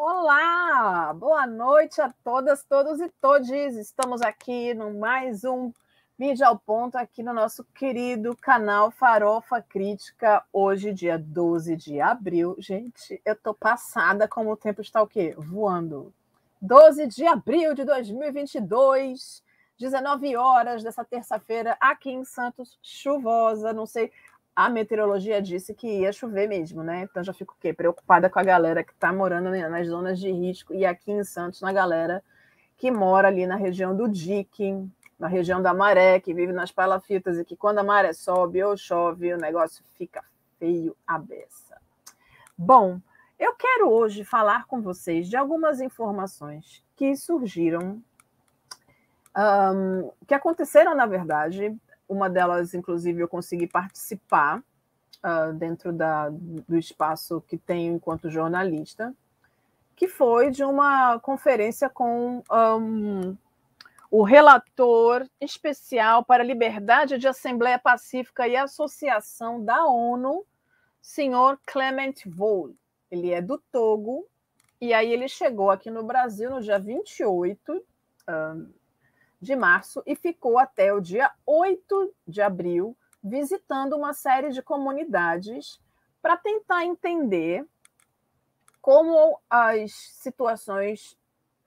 Olá, boa noite a todas, todos e todes. Estamos aqui no mais um Mídia ao Ponto, aqui no nosso querido canal Farofa Crítica, hoje, dia 12 de abril. Gente, eu tô passada como o tempo está o quê? Voando. 12 de abril de 2022, 19 horas dessa terça-feira, aqui em Santos, chuvosa, não sei a meteorologia disse que ia chover mesmo, né? Então já fico o quê? Preocupada com a galera que está morando nas zonas de risco e aqui em Santos, na galera que mora ali na região do Dique, na região da maré, que vive nas palafitas e que quando a maré sobe ou chove, o negócio fica feio a beça. Bom, eu quero hoje falar com vocês de algumas informações que surgiram, um, que aconteceram, na verdade, uma delas, inclusive, eu consegui participar uh, dentro da, do espaço que tenho enquanto jornalista, que foi de uma conferência com um, o relator especial para liberdade de Assembleia Pacífica e Associação da ONU, senhor Clement Vol. Ele é do Togo, e aí ele chegou aqui no Brasil no dia 28, um, de março e ficou até o dia 8 de abril visitando uma série de comunidades para tentar entender como as situações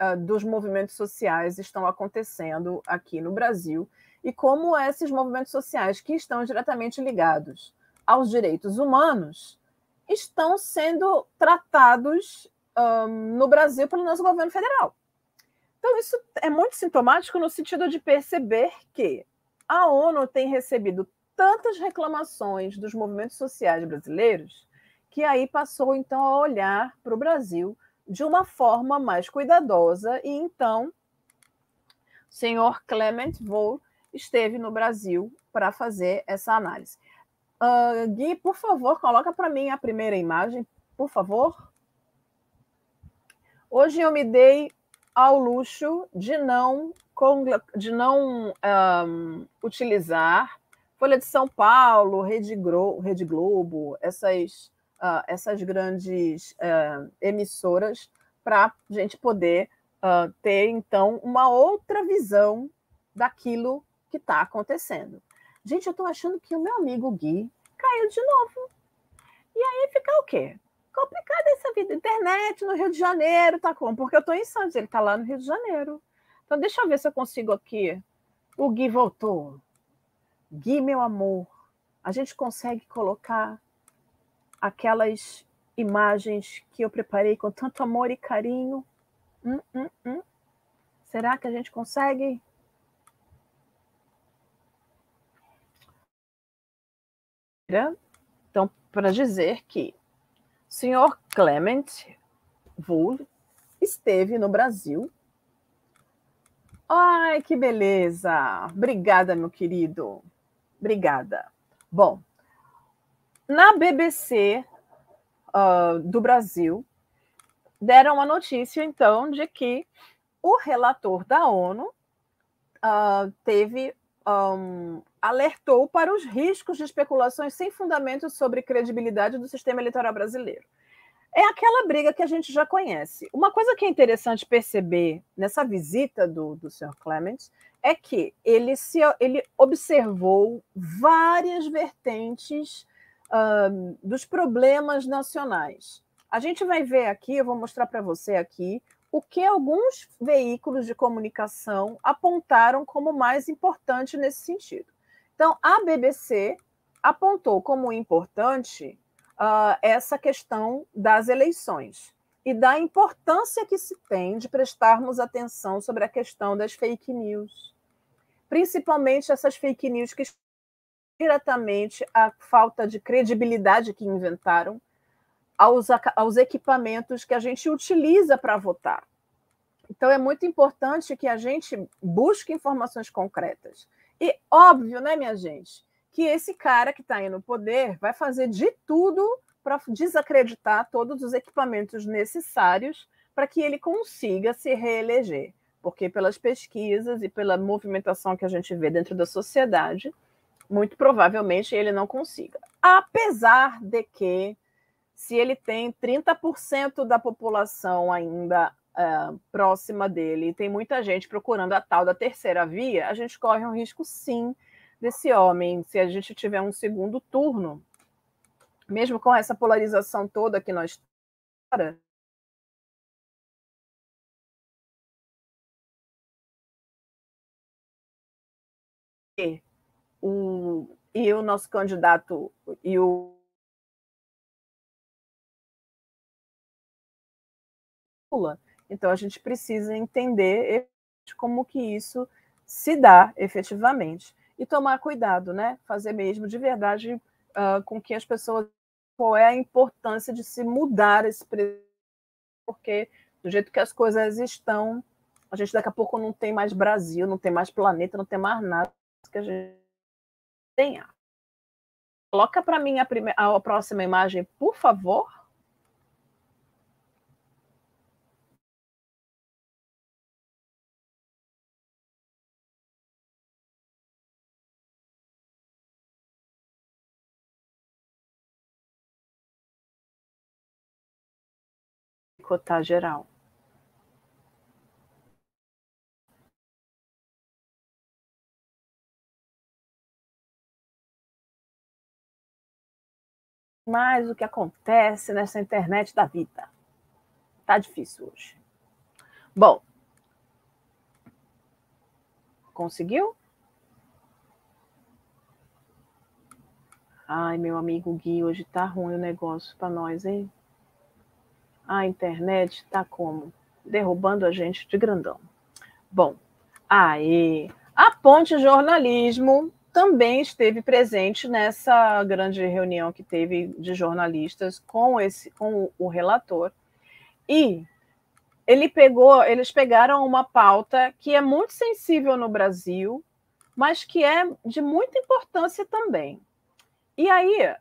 uh, dos movimentos sociais estão acontecendo aqui no Brasil e como esses movimentos sociais que estão diretamente ligados aos direitos humanos estão sendo tratados um, ah, no Brasil pelo nosso governo federal. Então, isso é muito sintomático no sentido de perceber que a ONU tem recebido tantas reclamações dos movimentos sociais brasileiros que aí passou então a olhar para o Brasil de uma forma mais cuidadosa e então o senhor Clement Vol esteve no Brasil para fazer essa análise. Uh, Gui, por favor, coloca para mim a primeira imagem, por favor. Hoje eu me dei ao luxo de não, de não um, utilizar Folha de São Paulo, Rede, Rede Globo, essas, uh, essas grandes uh, emissoras, para a gente poder uh, ter, então, uma outra visão daquilo que está acontecendo. Gente, eu estou achando que o meu amigo Gui caiu de novo. E aí fica o quê? Complicada essa vida. Internet no Rio de Janeiro, tá como? Porque eu estou em Santos, ele está lá no Rio de Janeiro. Então, deixa eu ver se eu consigo aqui. O Gui voltou. Gui, meu amor, a gente consegue colocar aquelas imagens que eu preparei com tanto amor e carinho. Hum, hum, hum. Será que a gente consegue? Então, para dizer que senhor Clement Wool esteve no Brasil. Ai, que beleza! Obrigada, meu querido. Obrigada. Bom, na BBC uh, ah, do Brasil, deram uma notícia, então, de que o relator da ONU uh, teve um, alertou para os riscos de especulações sem fundamento sobre credibilidade do sistema eleitoral brasileiro. É aquela briga que a gente já conhece. Uma coisa que é interessante perceber nessa visita do, do. Clements é que ele, se, ele observou várias vertentes uh, dos problemas nacionais. A gente vai ver aqui, eu vou mostrar para você aqui, o que alguns veículos de comunicação apontaram como mais importante nesse sentido. Então, a BBC apontou como importante uh, essa questão das eleições e da importância que se tem de prestarmos atenção sobre a questão das fake news, principalmente essas fake news que diretamente a falta de credibilidade que inventaram aos, aos equipamentos que a gente utiliza para votar. Então, é muito importante que a gente busque informações concretas. E óbvio, né, minha gente, que esse cara que está aí no poder vai fazer de tudo para desacreditar todos os equipamentos necessários para que ele consiga se reeleger. Porque, pelas pesquisas e pela movimentação que a gente vê dentro da sociedade, muito provavelmente ele não consiga. Apesar de que se ele tem 30% da população ainda uh, próxima dele e tem muita gente procurando a tal da terceira via, a gente corre um risco sim desse homem, se a gente tiver um segundo turno, mesmo com essa polarização toda que nós o, e o nosso candidato e o Lula. Então a gente precisa entender como que isso se dá efetivamente e tomar cuidado, né? Fazer mesmo de verdade uh, com que as pessoas qual é a importância de se mudar esse porque do jeito que as coisas estão, a gente daqui a pouco não tem mais Brasil, não tem mais planeta, não tem mais nada que a gente tenha. Coloca para mim a, primeira, a próxima imagem, por favor. Cotar geral. Mas o que acontece nessa internet da vida? Tá difícil hoje. Bom, conseguiu? Ai, meu amigo Gui, hoje tá ruim o negócio para nós, hein? A internet tá como? Derrubando a gente de grandão. Bom, aí, a Ponte Jornalismo também esteve presente nessa grande reunião que teve de jornalistas com esse com o relator e ele pegou, eles pegaram uma pauta que é muito sensível no Brasil, mas que é de muita importância também. E aí,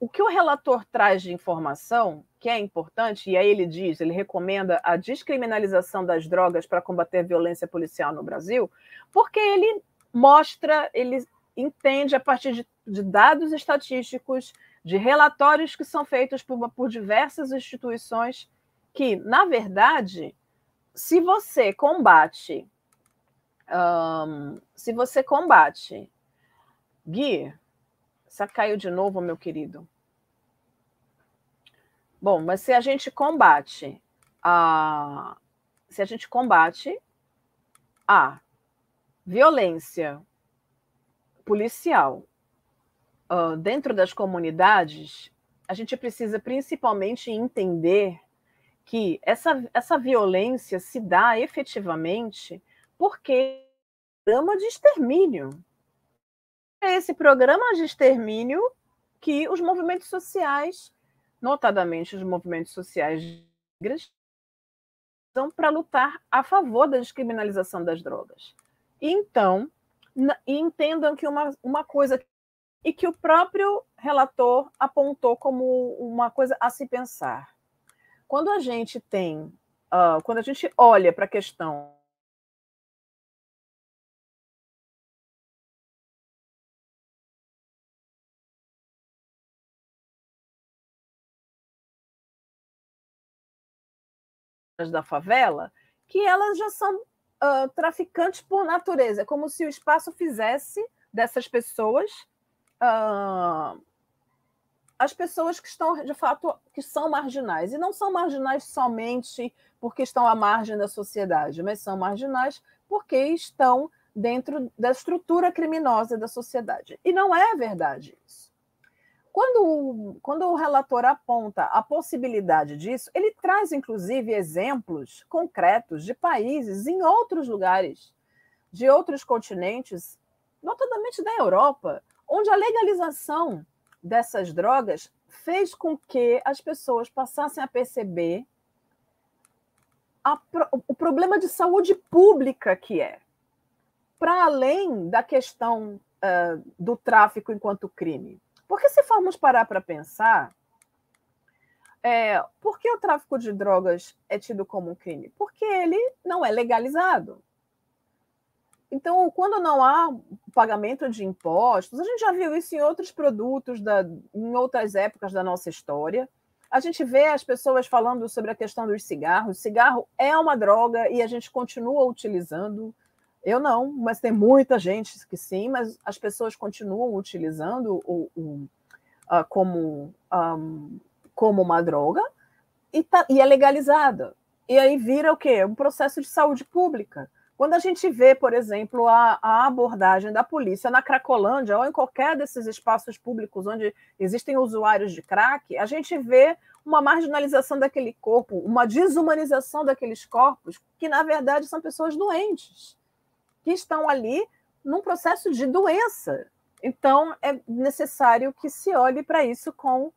o que o relator traz de informação, que é importante, e aí ele diz, ele recomenda a descriminalização das drogas para combater a violência policial no Brasil, porque ele mostra, ele entende a partir de, de dados estatísticos, de relatórios que são feitos por, por diversas instituições, que, na verdade, se você combate, um, se você combate, Gui, você caiu de novo, meu querido. Bom, mas se a gente combate a, se a gente combate a violência policial uh, dentro das comunidades, a gente precisa principalmente entender que essa, essa violência se dá efetivamente porque programa de extermínio. É esse programa de extermínio que os movimentos sociais, notadamente os movimentos sociais negros, para lutar a favor da descriminalização das drogas. Então, entendam que uma, uma coisa e que o próprio relator apontou como uma coisa a se pensar. Quando a gente tem, uh, quando a gente olha para a questão da favela, que elas já são uh, traficantes por natureza. É como se o espaço fizesse dessas pessoas uh, as pessoas que estão, de fato, que são marginais. E não são marginais somente porque estão à margem da sociedade, mas são marginais porque estão dentro da estrutura criminosa da sociedade. E não é verdade isso. Quando, quando o relator aponta a possibilidade disso, ele traz, inclusive, exemplos concretos de países em outros lugares, de outros continentes, notadamente da Europa, onde a legalização dessas drogas fez com que as pessoas passassem a perceber a, o problema de saúde pública que é, para além da questão uh, do tráfico enquanto crime. Porque se formos parar para pensar, é, por que o tráfico de drogas é tido como um crime? Porque ele não é legalizado. Então, quando não há pagamento de impostos, a gente já viu isso em outros produtos, da, em outras épocas da nossa história. A gente vê as pessoas falando sobre a questão dos cigarros. Cigarro é uma droga e a gente continua utilizando. Eu não, mas tem muita gente que sim, mas as pessoas continuam utilizando o, o uh, como, um, como uma droga e, tá, e é legalizada. E aí vira o quê? Um processo de saúde pública. Quando a gente vê, por exemplo, a, a, abordagem da polícia na Cracolândia ou em qualquer desses espaços públicos onde existem usuários de crack, a gente vê uma marginalização daquele corpo, uma desumanização daqueles corpos, que na verdade são pessoas doentes, que estão ali num processo de doença. Então é necessário que se olhe para isso com uh,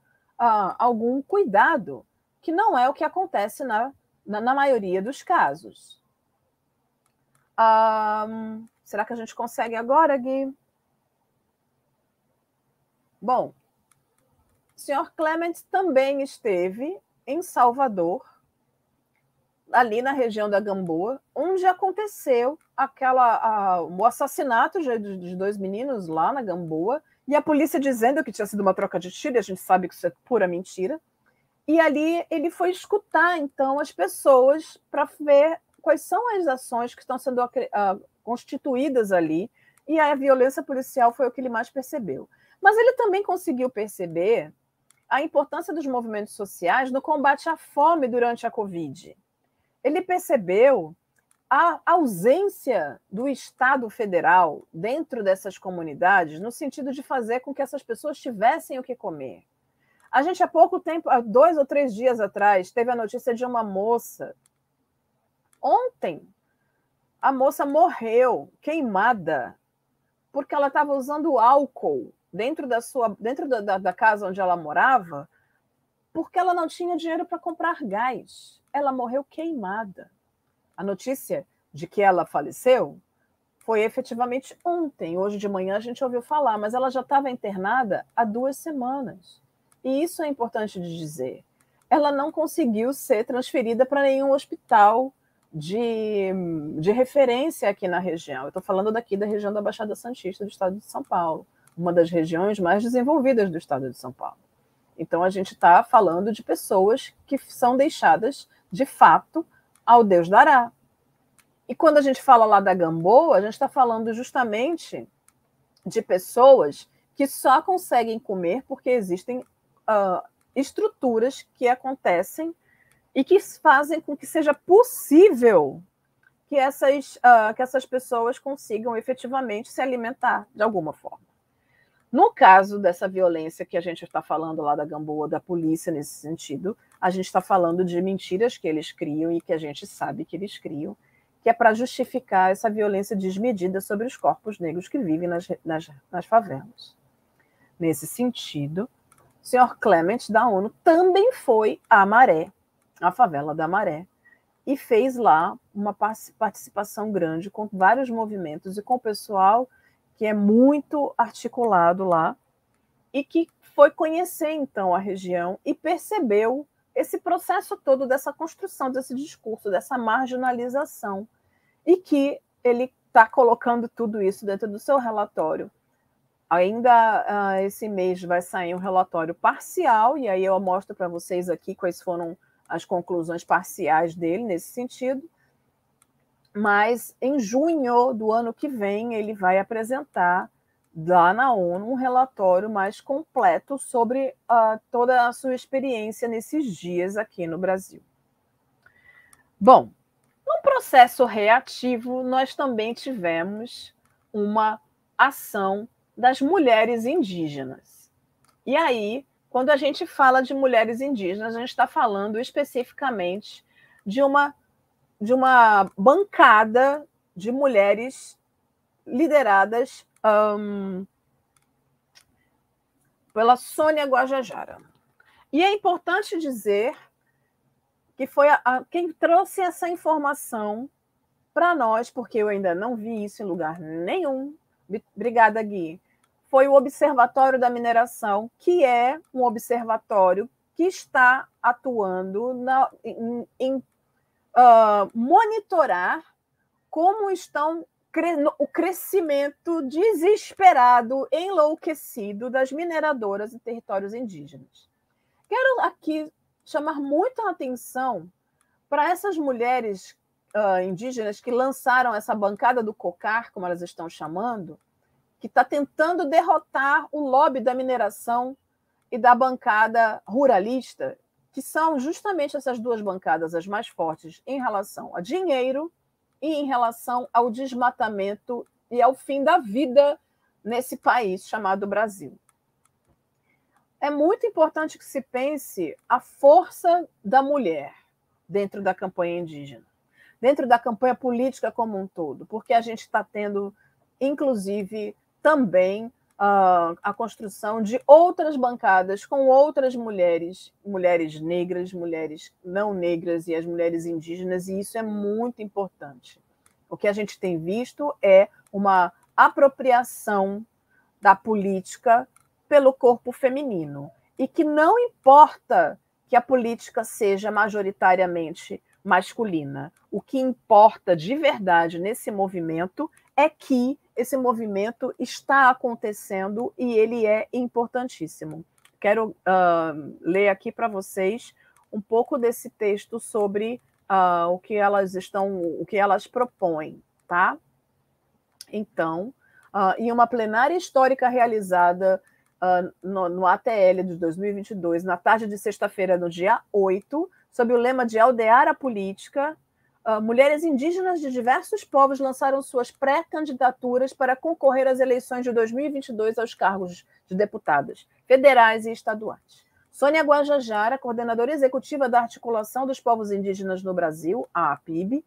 algum cuidado, que não é o que acontece na, na, na maioria dos casos. Um, será que a gente consegue agora, Gui? Bom, o senhor Clement também esteve em Salvador, ali na região da Gamboa, onde aconteceu aquela a, o assassinato de, dois meninos lá na Gamboa, e a polícia dizendo que tinha sido uma troca de tiro, e a gente sabe que isso é pura mentira. E ali ele foi escutar, então, as pessoas para ver quais são as ações que estão sendo uh, constituídas ali, e a violência policial foi o que ele mais percebeu. Mas ele também conseguiu perceber a importância dos movimentos sociais no combate à fome durante a Covid. Ele percebeu a ausência do Estado federal dentro dessas comunidades, no sentido de fazer com que essas pessoas tivessem o que comer. A gente, há pouco tempo, há dois ou três dias atrás, teve a notícia de uma moça Ontem, a moça morreu queimada porque ela estava usando álcool dentro da sua dentro da, da, casa onde ela morava porque ela não tinha dinheiro para comprar gás. Ela morreu queimada. A notícia de que ela faleceu foi efetivamente ontem. Hoje de manhã a gente ouviu falar, mas ela já estava internada há duas semanas. E isso é importante de dizer. Ela não conseguiu ser transferida para nenhum hospital de, de referência aqui na região. Estou falando daqui da região da Baixada Santista do estado de São Paulo, uma das regiões mais desenvolvidas do estado de São Paulo. Então, a gente está falando de pessoas que são deixadas, de fato, ao Deus dará. E quando a gente fala lá da Gamboa, a gente está falando justamente de pessoas que só conseguem comer porque existem uh, estruturas que acontecem e que fazem com que seja possível que essas, uh, que essas pessoas consigam efetivamente se alimentar de alguma forma. No caso dessa violência que a gente está falando lá da Gamboa, da polícia nesse sentido, a gente está falando de mentiras que eles criam e que a gente sabe que eles criam, que é para justificar essa violência desmedida sobre os corpos negros que vivem nas, nas, nas favelas. Nesse sentido, o senhor Clement da ONU também foi à Maré a favela da Maré, e fez lá uma participação grande com vários movimentos e com o pessoal que é muito articulado lá e que foi conhecer então a região e percebeu esse processo todo dessa construção desse discurso, dessa marginalização, e que ele está colocando tudo isso dentro do seu relatório. Ainda uh, esse mês vai sair um relatório parcial, e aí eu mostro para vocês aqui quais foram as conclusões parciais dele nesse sentido. Mas em junho do ano que vem, ele vai apresentar lá na ONU um relatório mais completo sobre uh, toda a sua experiência nesses dias aqui no Brasil. Bom, no processo reativo, nós também tivemos uma ação das mulheres indígenas. E aí, quando a gente fala de mulheres indígenas, a gente está falando especificamente de uma, de uma bancada de mulheres lideradas um, pela Sônia Guajajara. E é importante dizer que foi a, a, quem trouxe essa informação para nós, porque eu ainda não vi isso em lugar nenhum. Obrigada, Gui foi o Observatório da Mineração, que é um observatório que está atuando na, em, em uh, monitorar como estão o crescimento desesperado, enlouquecido das mineradoras em territórios indígenas. Quero aqui chamar muita atenção para essas mulheres uh, indígenas que lançaram essa bancada do cocar, como elas estão chamando, que está tentando derrotar o lobby da mineração e da bancada ruralista, que são justamente essas duas bancadas as mais fortes em relação a dinheiro e em relação ao desmatamento e ao fim da vida nesse país chamado Brasil. É muito importante que se pense a força da mulher dentro da campanha indígena, dentro da campanha política como um todo, porque a gente está tendo, inclusive, também uh, a construção de outras bancadas com outras mulheres, mulheres negras, mulheres não negras e as mulheres indígenas, e isso é muito importante. O que a gente tem visto é uma apropriação da política pelo corpo feminino. E que não importa que a política seja majoritariamente masculina. O que importa de verdade nesse movimento é que esse movimento está acontecendo e ele é importantíssimo. Quero uh, ler aqui para vocês um pouco desse texto sobre uh, o que elas estão, o que elas propõem, tá? Então, uh, em uma plenária histórica realizada no, no ATL de 2022, na tarde de sexta-feira, no dia 8, sob o lema de Aldear a Política, mulheres indígenas de diversos povos lançaram suas pré-candidaturas para concorrer às eleições de 2022 aos cargos de deputadas federais e estaduais. Sônia Guajajara, coordenadora executiva da Articulação dos Povos Indígenas no Brasil, a APIB,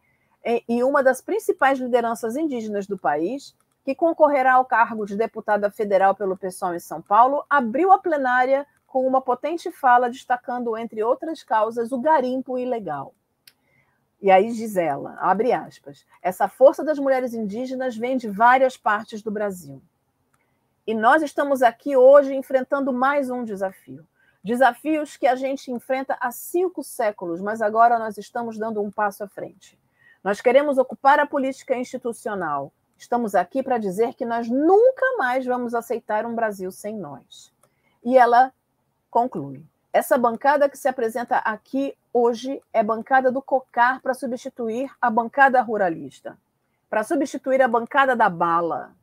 e uma das principais lideranças indígenas do país, que concorrerá ao cargo de deputada federal pelo PSOL em São Paulo, abriu a plenária com uma potente fala destacando, entre outras causas, o garimpo ilegal. E aí diz ela, abre aspas, essa força das mulheres indígenas vem de várias partes do Brasil. E nós estamos aqui hoje enfrentando mais um desafio. Desafios que a gente enfrenta há cinco séculos, mas agora nós estamos dando um passo à frente. Nós queremos ocupar a política institucional. Estamos aqui para dizer que nós nunca mais vamos aceitar um Brasil sem nós. E ela conclui: essa bancada que se apresenta aqui hoje é bancada do COCAR para substituir a bancada ruralista, para substituir a bancada da bala.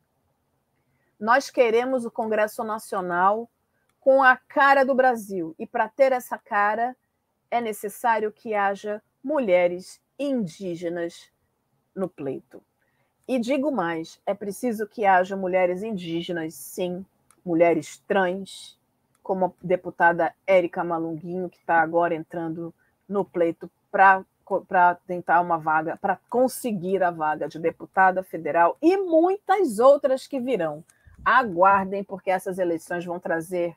Nós queremos o Congresso Nacional com a cara do Brasil, e para ter essa cara é necessário que haja mulheres indígenas no pleito. E digo mais: é preciso que haja mulheres indígenas, sim, mulheres trans, como a deputada Érica Malunguinho, que está agora entrando no pleito para tentar uma vaga, para conseguir a vaga de deputada federal e muitas outras que virão. Aguardem, porque essas eleições vão trazer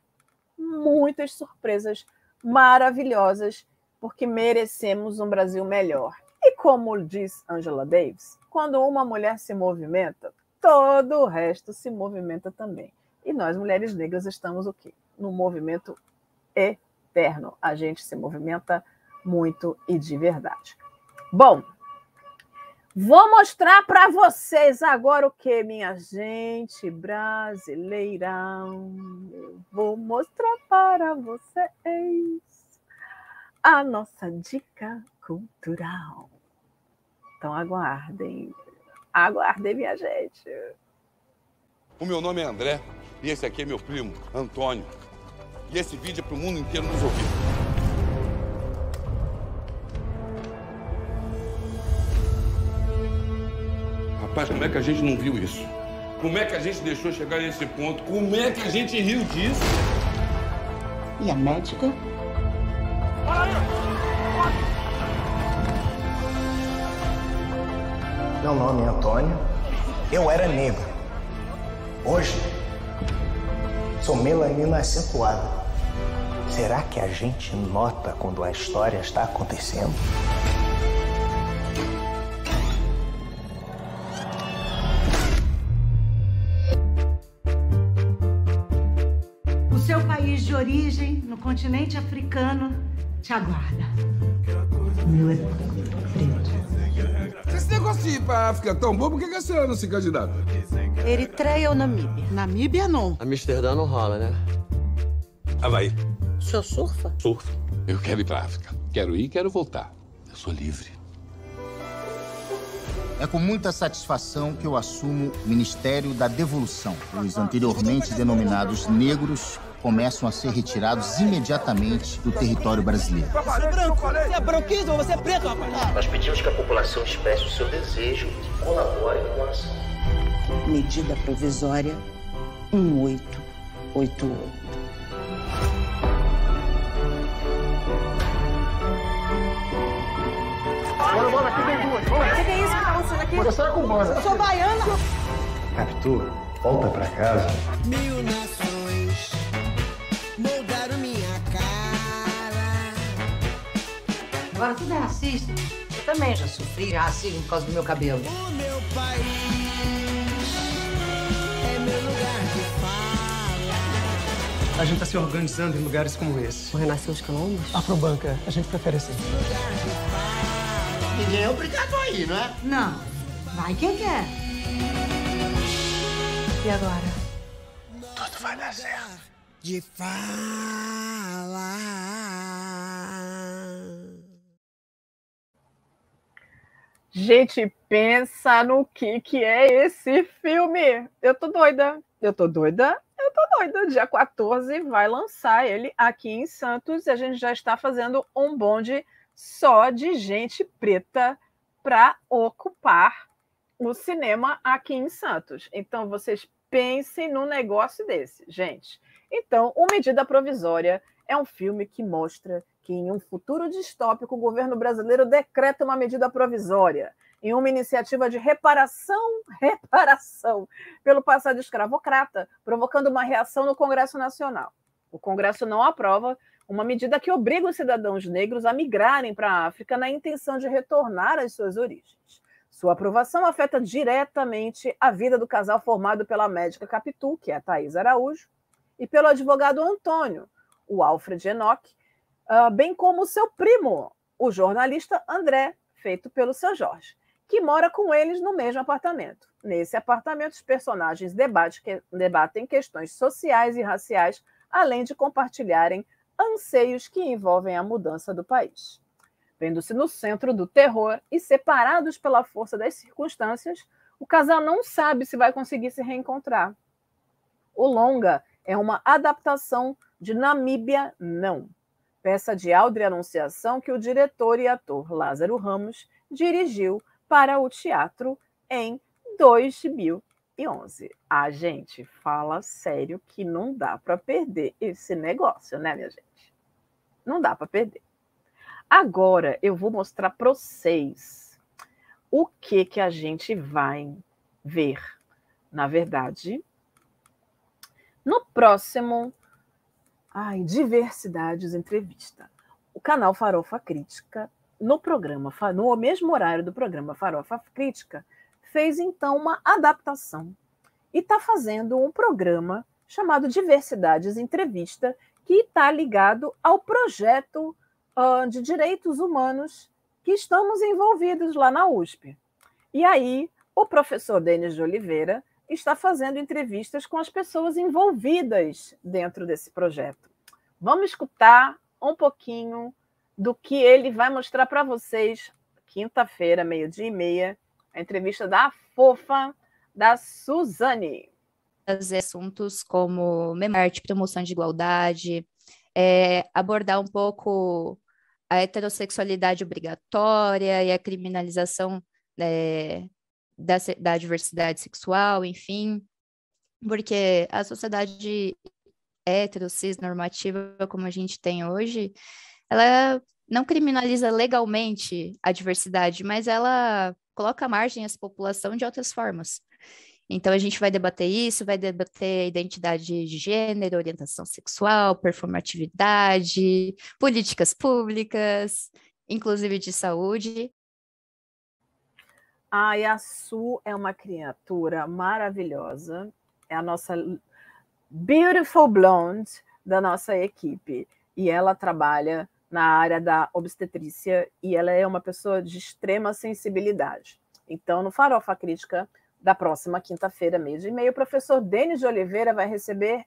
muitas surpresas maravilhosas, porque merecemos um Brasil melhor. E como diz Angela Davis, quando uma mulher se movimenta, todo o resto se movimenta também. E nós, mulheres negras, estamos o quê? No movimento eterno. A gente se movimenta muito e de verdade. Bom, vou mostrar para vocês agora o que, minha gente brasileirão. Eu vou mostrar para vocês a nossa dica cultural. Então aguardem. Aguardem, minha gente. O meu nome é André e esse aqui é meu primo, Antônio. E esse vídeo é para o mundo inteiro nos ouvir. Rapaz, como é que a gente não viu isso? Como é que a gente deixou chegar nesse ponto? Como é que a gente riu disso? E a médica? Meu nome é Antônio. Eu era negro. Hoje Sou melanina acentuada. Será que a gente nota quando a história está acontecendo? O seu país de origem, no continente africano, te aguarda. O meu é preto. Esse negócio de ir pra África é tão bom, por que, que a senhora não se candidata? Eritreia ou Namíbia? Namíbia não. Amsterdã não rola, né? Havaí. O senhor surfa? Surfo. Eu quero ir para África. Quero ir, quero voltar. Eu sou livre. É com muita satisfação que eu assumo o Ministério da Devolução. Os anteriormente denominados negros começam a ser retirados imediatamente do território brasileiro. Você é branco, você é branquismo ou você é preto, rapaz? Nós pedimos que a população expresse o seu desejo e colabore com a ação. Medida provisória 1888. Bora, bora, aqui tem duas. O que, que é isso que tá acontecendo aqui? Você é cubana. Eu sou baiana. Capitu, volta pra casa. Mil nações moldaram minha cara. Agora tudo é racista. Eu também já sofri racismo por causa do meu cabelo. O meu país A gente tá se organizando em lugares como esse. O Renascer os Colombos? Afrobanca, a gente prefere assim. Ninguém é obrigado a ir, não é? Não. Vai quem quer. E agora? Tudo vai dar certo. De fala. Gente, pensa no que, que é esse filme. Eu tô doida. Eu tô doida. Tô doida. Dia 14 vai lançar ele aqui em Santos e a gente já está fazendo um bonde só de gente preta para ocupar o cinema aqui em Santos. Então, vocês pensem num negócio desse, gente. Então, O Medida Provisória é um filme que mostra que em um futuro distópico o governo brasileiro decreta uma medida provisória em uma iniciativa de reparação, reparação pelo passado escravocrata, provocando uma reação no Congresso Nacional. O Congresso não aprova uma medida que obriga os cidadãos negros a migrarem para a África na intenção de retornar às suas origens. Sua aprovação afeta diretamente a vida do casal formado pela médica Capitu, que é a Thais Araújo, e pelo advogado Antônio, o Alfred Enoch, uh, bem como seu primo, o jornalista André, feito pelo seu Jorge, que mora com eles no mesmo apartamento. Nesse apartamento, os personagens debatem questões sociais e raciais, além de compartilharem anseios que envolvem a mudança do país. Vendo-se no centro do terror e separados pela força das circunstâncias, o casal não sabe se vai conseguir se reencontrar. O longa é uma adaptação de Namíbia Não, peça de Audrey Anunciação que o diretor e ator Lázaro Ramos dirigiu para o teatro em 2011. A gente fala sério que não dá para perder esse negócio, né, minha gente? Não dá para perder. Agora eu vou mostrar para vocês o que que a gente vai ver. Na verdade, no próximo ai, Diversidades Entrevista, o canal Farofa Crítica, no programa, no mesmo horário do programa Farofa Crítica, fez então uma adaptação e está fazendo um programa chamado Diversidades Entrevista, que está ligado ao projeto uh, de direitos humanos que estamos envolvidos lá na USP. E aí, o professor Denis de Oliveira está fazendo entrevistas com as pessoas envolvidas dentro desse projeto. Vamos escutar um pouquinho do que ele vai mostrar para vocês quinta-feira, meio-dia e meia, a entrevista da fofa da Suzane. Assuntos como memória, promoção de igualdade, é, abordar um pouco a heterossexualidade obrigatória e a criminalização é, da, da diversidade sexual, enfim, porque a sociedade hétero, cis, normativa, como a gente tem hoje, ela não criminaliza legalmente a diversidade, mas ela coloca à margem essa população de outras formas. Então, a gente vai debater isso, vai debater identidade de gênero, orientação sexual, performatividade, políticas públicas, inclusive de saúde. A Yasu é uma criatura maravilhosa, é a nossa beautiful blonde da nossa equipe, e ela trabalha na área da obstetrícia e ela é uma pessoa de extrema sensibilidade. Então, no Farofa Crítica, da próxima quinta-feira, meio e meio, o professor Denis de Oliveira vai receber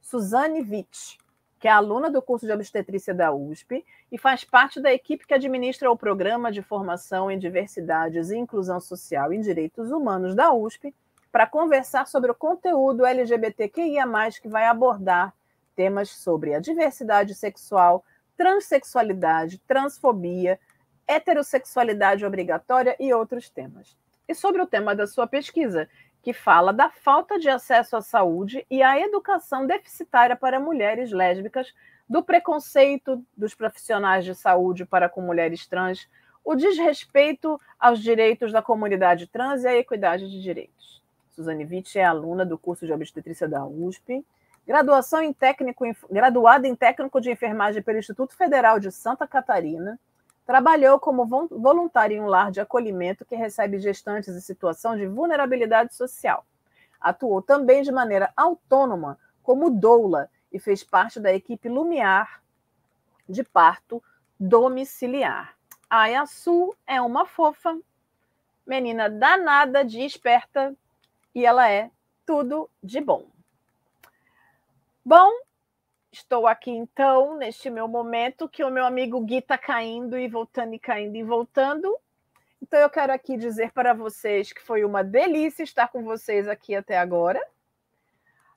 Suzane Witt. que é aluna do curso de obstetrícia da USP e faz parte da equipe que administra o programa de formação em diversidades e inclusão social em direitos humanos da USP, para conversar sobre o conteúdo LGBTQIA, que vai abordar temas sobre a diversidade sexual, transexualidade, transfobia, heterossexualidade obrigatória e outros temas. E sobre o tema da sua pesquisa, que fala da falta de acesso à saúde e à educação deficitária para mulheres lésbicas, do preconceito dos profissionais de saúde para com mulheres trans, o desrespeito aos direitos da comunidade trans e a equidade de direitos. Suzane Witt é aluna do curso de obstetrícia da USP, graduação em técnico, graduada em técnico de enfermagem pelo Instituto Federal de Santa Catarina, Trabalhou como voluntário em um lar de acolhimento que recebe gestantes em situação de vulnerabilidade social. Atuou também de maneira autônoma como doula e fez parte da equipe Lumiar de parto domiciliar. A Yasu é uma fofa, menina danada de esperta e ela é tudo de bom. Bom, Estou aqui então, neste meu momento, que o meu amigo Gui está caindo e voltando e caindo e voltando. Então eu quero aqui dizer para vocês que foi uma delícia estar com vocês aqui até agora.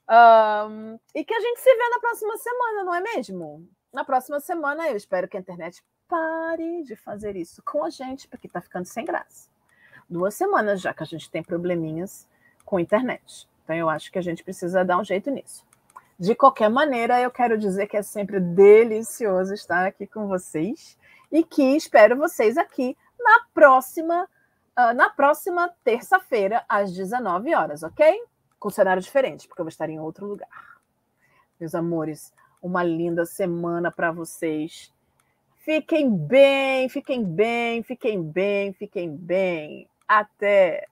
Um, e que a gente se vê na próxima semana, não é mesmo? Na próxima semana eu espero que a internet pare de fazer isso com a gente, porque está ficando sem graça. Duas semanas já que a gente tem probleminhas com a internet. Então eu acho que a gente precisa dar um jeito nisso. De qualquer maneira, eu quero dizer que é sempre delicioso estar aqui com vocês e que espero vocês aqui na próxima uh, na próxima terça-feira às 19 horas, ok? Com cenário diferente, porque eu vou estar em outro lugar. Meus amores, uma linda semana para vocês. Fiquem bem, fiquem bem, fiquem bem, fiquem bem. Até